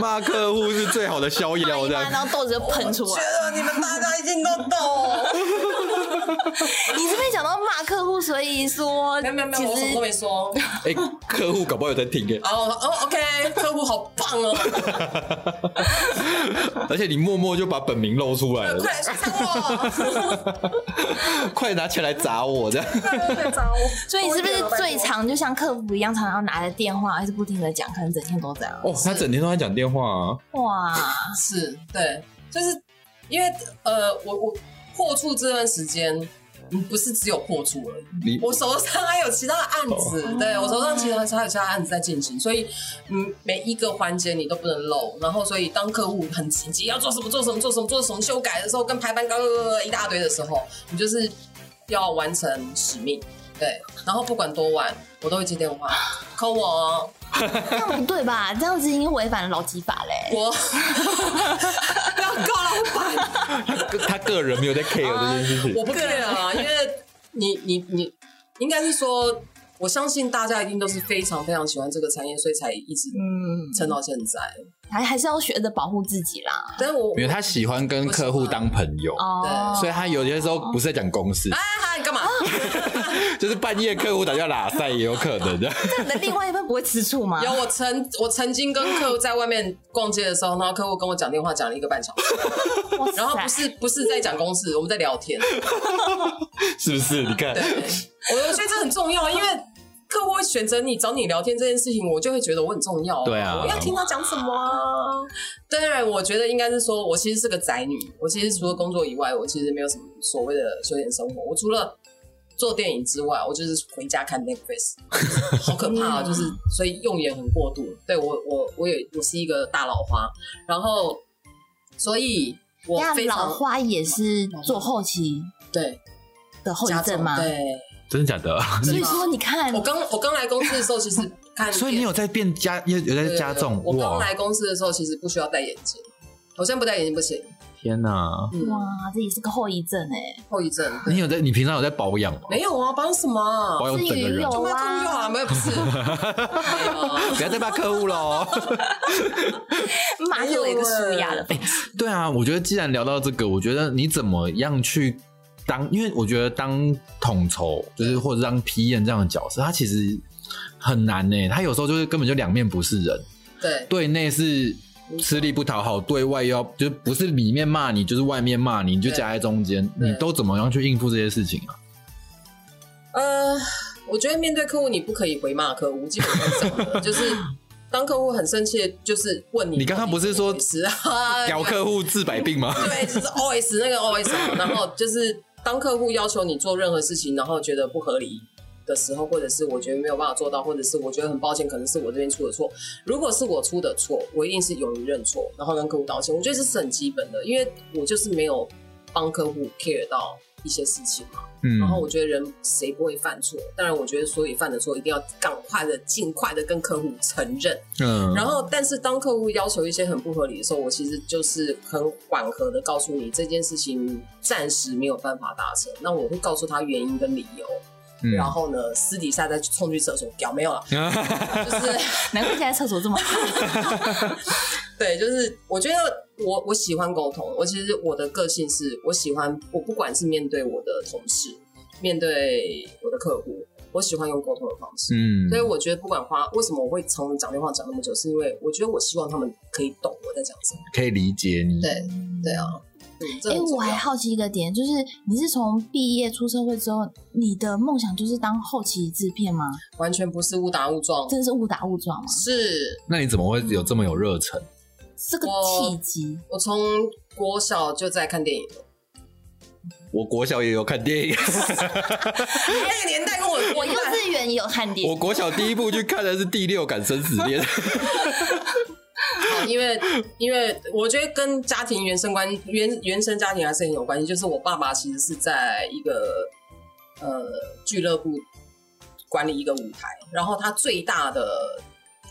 骂客户是最好的消药，这然样。后痘子就喷出觉来。得你们大家一定都懂。(laughs) 你是不是讲到骂客户，所以说没有没有没其有，我什么都没说。(laughs) 哎，客户搞不好有在听。哎，哦哦，OK，客户好棒哦，(laughs) 而且你默默就把本名露出来了，快我，快拿钱来砸我这样。所以你是不是最常就像客服一样，常常拿着电话，一直不停的讲，可能整天都这样。哦，他整天都在讲电话啊。哇，是对，就是因为呃，我我破处这段时间。嗯，不是只有破处而已，我手上还有其他的案子，对我手上其实还有其他案子在进行，所以嗯，每一个环节你都不能漏。然后，所以当客户很急急要做什么做什么做什么做什么修改的时候，跟排班刚一大堆的时候，你就是要完成使命，对。然后不管多晚，我都会接电话，call 我。这样不对吧？这样子已经违反了劳基法嘞。我不 (laughs) 要告老板。他他个人没有在 care 这件事情。我不 care 啊，因为你你你应该是说，我相信大家一定都是非常非常喜欢这个产业，所以才一直嗯撑到现在。还还是要学着保护自己啦。但是我因为他喜欢跟客户当朋友，对，所以他有些时候不是在讲公事。哎嗨，你干嘛？(laughs) 就是半夜客户打电话拉塞也有可能的。(laughs) 那你的另外一半不会吃醋吗？有，我曾我曾经跟客户在外面逛街的时候，然后客户跟我讲电话讲了一个半小时，然后不是不是在讲公事，我们在聊天，(laughs) 是不是？你看，我我觉得这很重要，因为。客户会选择你找你聊天这件事情，我就会觉得我很重要。对啊，我要听他讲什么。当然，我觉得应该是说，我其实是个宅女。我其实除了工作以外，我其实没有什么所谓的休闲生活。我除了做电影之外，我就是回家看 Netflix，(laughs) 好可怕啊！就是 (laughs) 所以用眼很过度。对我，我我也我是一个大老花，然后所以我非常老花也是做后期对的后遗症吗？对。真的假的？所以说你看，我刚我刚来公司的时候，其实看，所以你有在变加，有有在加重。我刚来公司的时候，其实不需要戴眼镜，我现在不戴眼镜不行。天哪！哇，这也是个后遗症哎，后遗症。你有在？你平常有在保养吗？没有啊，保养什么？保养整个人有啊，就好，没有不是。不要再骂客户喽。马上有一个舒压的。对啊，我觉得既然聊到这个，我觉得你怎么样去？当，因为我觉得当统筹，就是或者当批验这样的角色，他其实很难呢。他有时候就是根本就两面不是人，对，对内是吃力不讨好，对外要就不是里面骂你，就是外面骂你，你就夹在中间，你都怎么样去应付这些事情啊？呃，我觉得面对客户，你不可以回骂客户，基本上 (laughs) 就是当客户很生气，就是问你，你刚刚不是说 (laughs) 屌客户治百病吗？对，就是 OS 那个 OS，然后就是。当客户要求你做任何事情，然后觉得不合理的时候，或者是我觉得没有办法做到，或者是我觉得很抱歉，可能是我这边出的错。如果是我出的错，我一定是勇于认错，然后跟客户道歉。我觉得这是很基本的，因为我就是没有帮客户 care 到一些事情嘛。然后我觉得人谁不会犯错？当然，我觉得所以犯的错一定要赶快的、尽快的跟客户承认。嗯。然后，但是当客户要求一些很不合理的时候，我其实就是很缓和的告诉你这件事情暂时没有办法达成。那我会告诉他原因跟理由。然后呢，私底下再冲去厕所，屌没有了。(laughs) 就是难怪现在厕所这么 (laughs) 对，就是我觉得。我我喜欢沟通，我其实我的个性是我喜欢我不管是面对我的同事，面对我的客户，我喜欢用沟通的方式。嗯，所以我觉得不管花为什么我会从讲电话讲那么久，是因为我觉得我希望他们可以懂我在讲什么，可以理解你。对对啊，哎，我还好奇一个点，就是你是从毕业出社会之后，你的梦想就是当后期制片吗？完全不是误打误撞，真的是误打误撞吗？是。那你怎么会有这么有热忱？是个契机。我从国小就在看电影了。我国小也有看电影。那个年代跟我，(laughs) 我幼稚园也有看电影。我国小第一部去看的是《第六感生死恋》。(laughs) 因为因为我觉得跟家庭原生关原原生家庭还是很有关系。就是我爸爸其实是在一个呃俱乐部管理一个舞台，然后他最大的。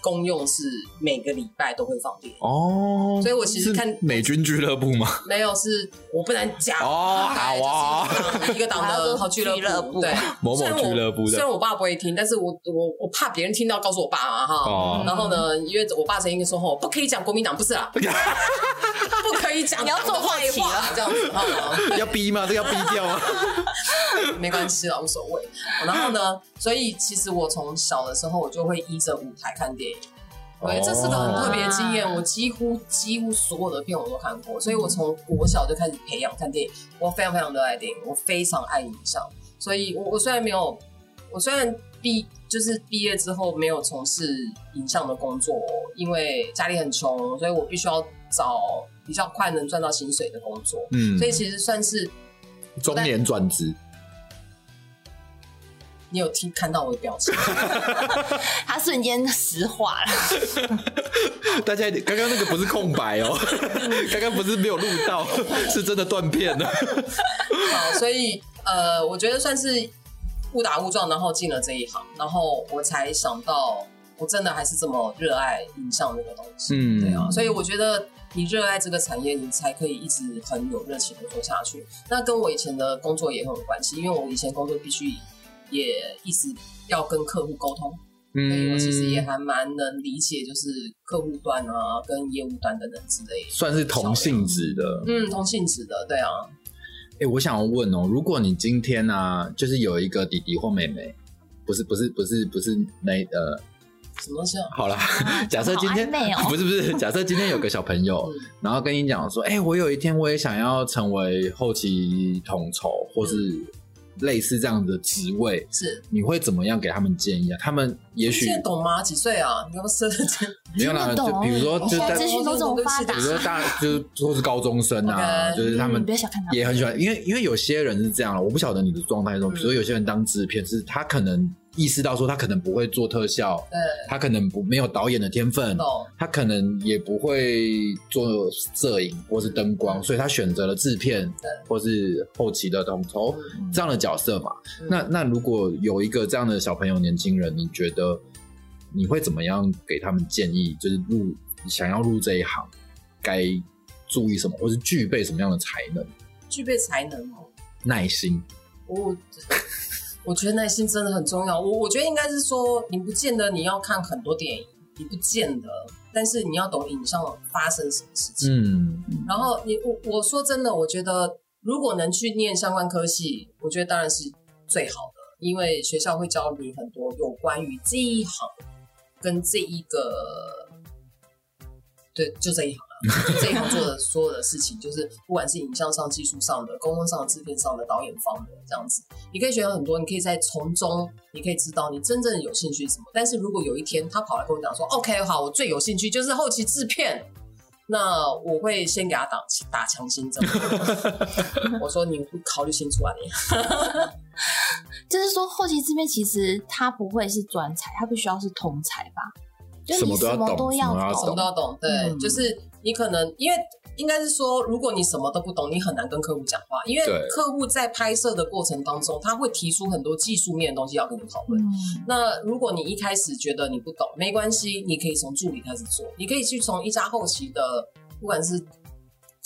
功用是每个礼拜都会放电影哦，所以我其实看美军俱乐部吗？没有，是我不能讲哦，好啊，一个党的 (laughs) 好俱乐部，对，某某俱乐部。虽然我爸不会听，但是我我我怕别人听到告诉我爸嘛哈。然后呢，因为我爸曾经说吼，不可以讲国民党，不是啦，(laughs) 不可以讲，你要做坏话这样子哈，(laughs) 要逼吗？这要逼掉吗？没关系啊，无所谓。然后呢，所以其实我从小的时候，我就会依着舞台看电影。对，这是个很特别的经验。我几乎几乎所有的片我都看过，所以我从国小就开始培养看电影。我非常非常热爱电影，我非常爱影像。所以，我我虽然没有，我虽然毕就是毕业之后没有从事影像的工作，因为家里很穷，所以我必须要找比较快能赚到薪水的工作，嗯所以其实算是中年转职，你有听看到我的表情，(laughs) 他瞬间石化了。大家刚刚那个不是空白哦，(laughs) 刚刚不是没有录到，(laughs) 是真的断片了。好，所以呃，我觉得算是误打误撞，然后进了这一行，然后我才想到，我真的还是这么热爱影像这个东西，嗯对啊，所以我觉得你热爱这个产业，你才可以一直很有热情的做下去。那跟我以前的工作也很有关系，因为我以前工作必须也一直要跟客户沟通，嗯我其实也还蛮能理解，就是客户端啊，跟业务端等等之类的。算是同性质的。嗯，同性质的，对啊，哎、我想要问哦，如果你今天啊，就是有一个弟弟或妹妹，不是不是不是不是那呃，什么东西啊？好啦，(laughs) 假设今天、不是 (laughs) 不是，(laughs) 假设今天有个小朋友，嗯然后跟你讲说，哎、我有一天我也想要成为后期统筹，或是类似这样的职位，是。你会怎么样给他们建议啊？他们也许现在懂吗？几岁啊？你要不设的没有啦，就比如说，就现在在资讯都这么发达比如说大就是都是高中生啊，就是他们嗯不要小看他们也很喜欢，因为因为有些人是这样了，我不晓得你的状态中，比如说有些人当制片是他可能意识到说他可能不会做特效，对，他可能不没有导演的天分，他可能也不会做摄影或是灯光，所以他选择了制片或是后期的统筹嗯这样的角色嘛。嗯那那如果有一个这样的小朋友、年轻人，你觉得你会怎么样给他们建议？就是入想要入这一行，该注意什么，或是具备什么样的才能、具备才能哦。耐心？我我觉得耐心真的很重要。我我觉得应该是说，你不见得你要看很多电影，你不见得，但是你要懂影像发生什么事情。嗯，然后你我我说真的，我觉得如果能去念相关科系，我觉得当然是最好的，因为学校会教你很多有关于这一行跟这一个，对，就这一行这一行做的所有的事情，就是不管是影像上、技术上的、沟通上的、制片上的、导演方的这样子，你可以学到很多，你可以在从中，你可以知道你真正有兴趣什么。但是如果有一天他跑来跟我讲说，OK，好，我最有兴趣就是后期制片。那我会先给他打打强心针，(laughs) 我说你考虑清楚啊你。(laughs) 就是说，后期制片其实他不会是专才，他必须要是通才吧？就是你什么都要懂都要什么都要什么都要懂，对，嗯就是你可能因为应该是说，如果你什么都不懂，你很难跟客户讲话，因为客户在拍摄的过程当中，他会提出很多技术面的东西要跟你讨论。嗯，那如果你一开始觉得你不懂，没关系，你可以从助理开始做，你可以去从一家后期的，不管是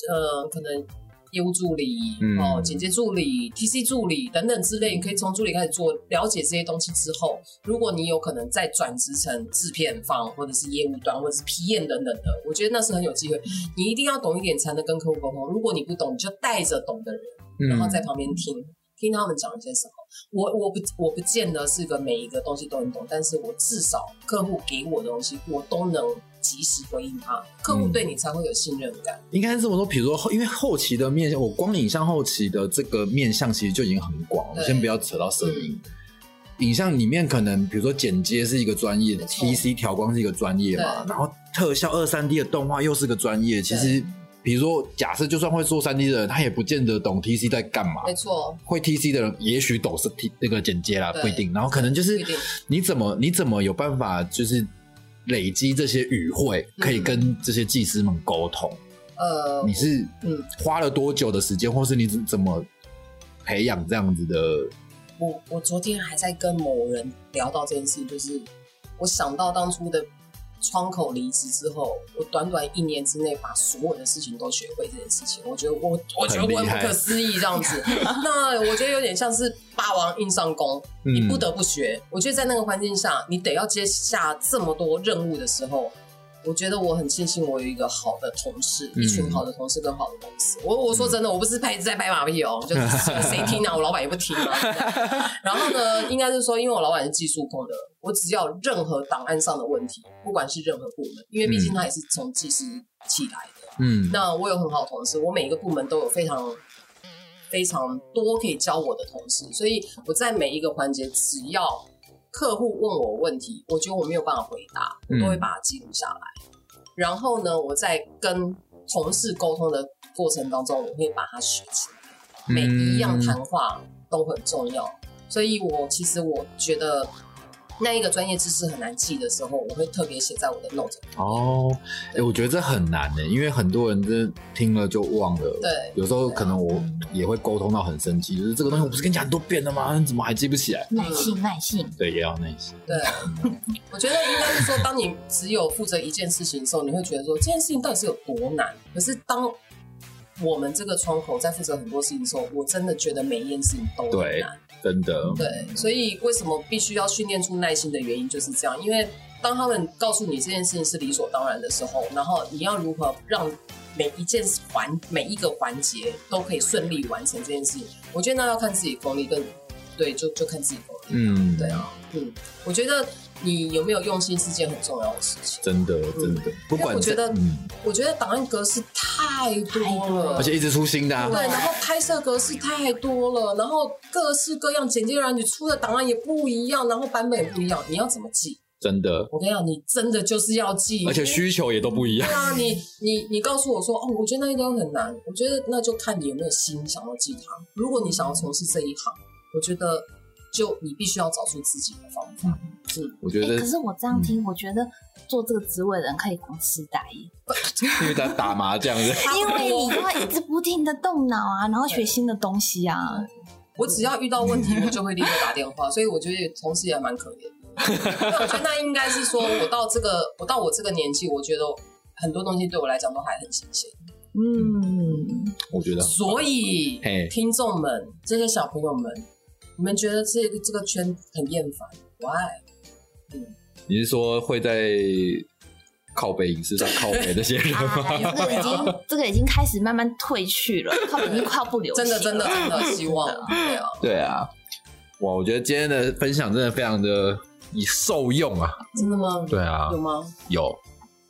呃可能业务助理、哦剪接助理、TC 助理等等之类，你可以从助理开始做，了解这些东西之后，如果你有可能再转职成制片方或者是业务端或者是 PM 等等的，我觉得那是很有机会。你一定要懂一点才能跟客户沟通，如果你不懂，你就带着懂的人。然后在旁边听、听他们讲一些什么。我我不我不见得是个每一个东西都很懂，但是我至少客户给我的东西，我都能及时回应他，客户对你才会有信任感。应该是这么说，比如说后，因为后期的面向，我光影像后期的这个面向其实就已经很广了。对先不要扯到摄影，影像里面可能比如说剪接是一个专业，TC 调光是一个专业嘛，然后特效二三 D 的动画又是个专业。其实，比如说假设就算会做三 D 的人，他也不见得懂 TC 在干嘛。没错，会 TC 的人也许懂是 T 那个剪接啦，不一定。然后可能就是你怎么你怎么有办法就是累积这些语汇，可以跟这些技师们沟通。呃，你是嗯花了多久的时间，或是你怎怎么培养这样子的？我我昨天还在跟某人聊到这件事，就是我想到当初的窗口离职之后，我短短一年之内把所有的事情都学会这件事情，我觉得我我觉得我很不可思议这样子。(laughs) (laughs) 那我觉得有点像是霸王硬上弓，嗯你不得不学。我觉得在那个环境下，你得要接下这么多任务的时候。我觉得我很庆幸，我有一个好的同事，嗯一群好的同事跟好的公司。我我说真的，我不是拍在拍马屁哦，就 (laughs) 是谁听啊，我老板也不听啊。(laughs) 然后呢，应该是说，因为我老板是技术控的，我只要有任何档案上的问题，不管是任何部门，因为毕竟他也是从技师起来的。嗯，那我有很好的同事，我每一个部门都有非常非常多可以教我的同事，所以我在每一个环节，只要客户问我问题，我觉得我没有办法回答，我都会把它记录下来。然后呢，我在跟同事沟通的过程当中，我会把它学起来，每嗯一样谈话都很重要。所以我其实我觉得那一个专业知识很难记的时候，我会特别写在我的 note 里。哦，哎、我觉得这很难呢，因为很多人真的听了就忘了。对有时候可能我也会沟通到很生气，就是这个东西我不是跟你讲很多遍了吗？你怎么还记不起来？耐性，耐性。对，也要耐心。对，我觉得应该是说，当你只有负责一件事情的时候，你会觉得说这件事情到底是有多难。可是当我们这个窗口在负责很多事情的时候，我真的觉得每一件事情都很难。真的，对，所以为什么必须要训练出耐心的原因就是这样，因为当他们告诉你这件事情是理所当然的时候，然后你要如何让每一件环每一个环节都可以顺利完成这件事情，我觉得那要看自己功力跟对，就就看自己功力。嗯，对，啊，嗯，我觉得你有没有用心是件很重要的事情。真的真的，不管我觉得我觉得档案格式太多了，而且一直出新的、啊，对，然后拍摄格式太多了，然后各式各样剪辑软你出的档案也不一样，然后版本也不一样，你要怎么记？真的，我跟你讲，你真的就是要记，而且需求也都不一样对。啊，你你你告诉我说，哦，我觉得那一张很难，我觉得那就看你有没有心想要记它。如果你想要从事这一行，我觉得就你必须要找出自己的方法。嗯，哎、我觉得可，是我这样听，我觉得做这个职位的人可以当痴呆耶，因为他打麻将的，(laughs) 因为你就要一直不停的动脑啊，然后学新的东西啊。我只要遇到问题，我就会立刻打电话，(laughs) 所以我觉得同事也蛮可怜我觉得那应该是说，我到这个，我到我这个年纪，我觉得很多东西对我来讲都还很新鲜。嗯，我觉得。所以嘿，听众们，这些小朋友们，你们觉得这个这个圈很厌烦？Why？你是说会在靠北影视上靠北那些人吗？(laughs) 啊，这个已经这个已经开始慢慢退去了，(laughs) 他们已经快要不流行了。真的，真的，真的，希望对啊，对啊，哇，我觉得今天的分享真的非常的受用啊。真的吗？对啊有，吗？有，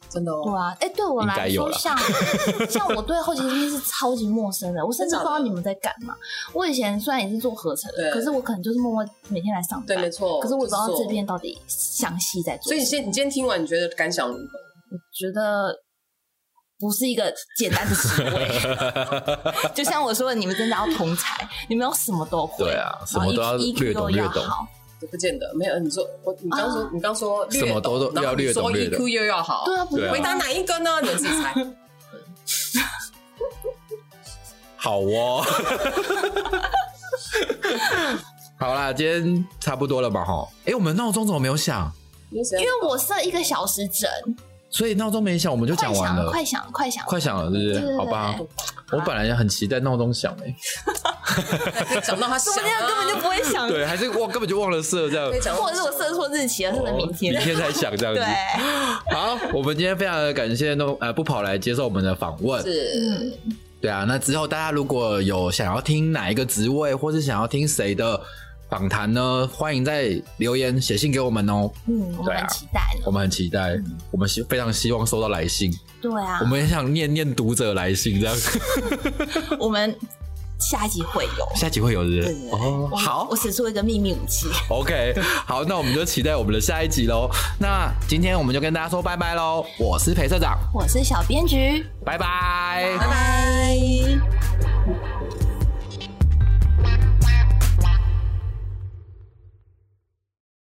真的哦。对啊，哎、对我来说，像 (laughs) 像我对后期这件事超级陌生的，我甚至不知道你们在干嘛。我以前虽然也是做合成的，可是我可能就是默默每天来上班，对，没错。可是我不知道就是这边到底详细在做。所以你现你今天听完，你觉得感想如何？我觉得不是一个简单的职位，(laughs) 就像我说的，你们真的要同才，你们要什么都会，对啊什么都要然后 EQ 略懂都要略懂好也不见得，没有。你说我，你刚说，啊你刚说略什么都懂然后要略懂你说略懂 EQ 又要好，对啊，回答哪一个呢？你们自己猜。(laughs) 好哦。(laughs) 好啦，今天差不多了吧？哈，哎，我们闹钟怎么没有响？因因为我设一个小时整，所以闹钟没响，我们就快讲完了，响快响快响，快响了，是不是？对对好吧，我本来很期待闹钟响诶，(laughs) 讲到他想说不定他根本就不会响，对，还是我根本就忘了设这样。或者是我设错日期了，是能明天？明。天才响这样子。对，好，我们今天非常的感谢弄呃不跑来接受我们的访问。是。对啊，那之后大家如果有想要听哪一个职位，或是想要听谁的访谈呢，欢迎在留言写信给我们哦。嗯，我们很期待呢。我们很期待，我们希非常希望收到来信，对啊我，们也想念念读者来信，这样 (laughs) 我们下一集会有。下一集会有日对对对哦。好我使出一个秘密武器。，OK，好，那我们就期待我们的下一集喽。那今天我们就跟大家说拜拜喽，我是裴社长，我是小编局，拜拜拜拜。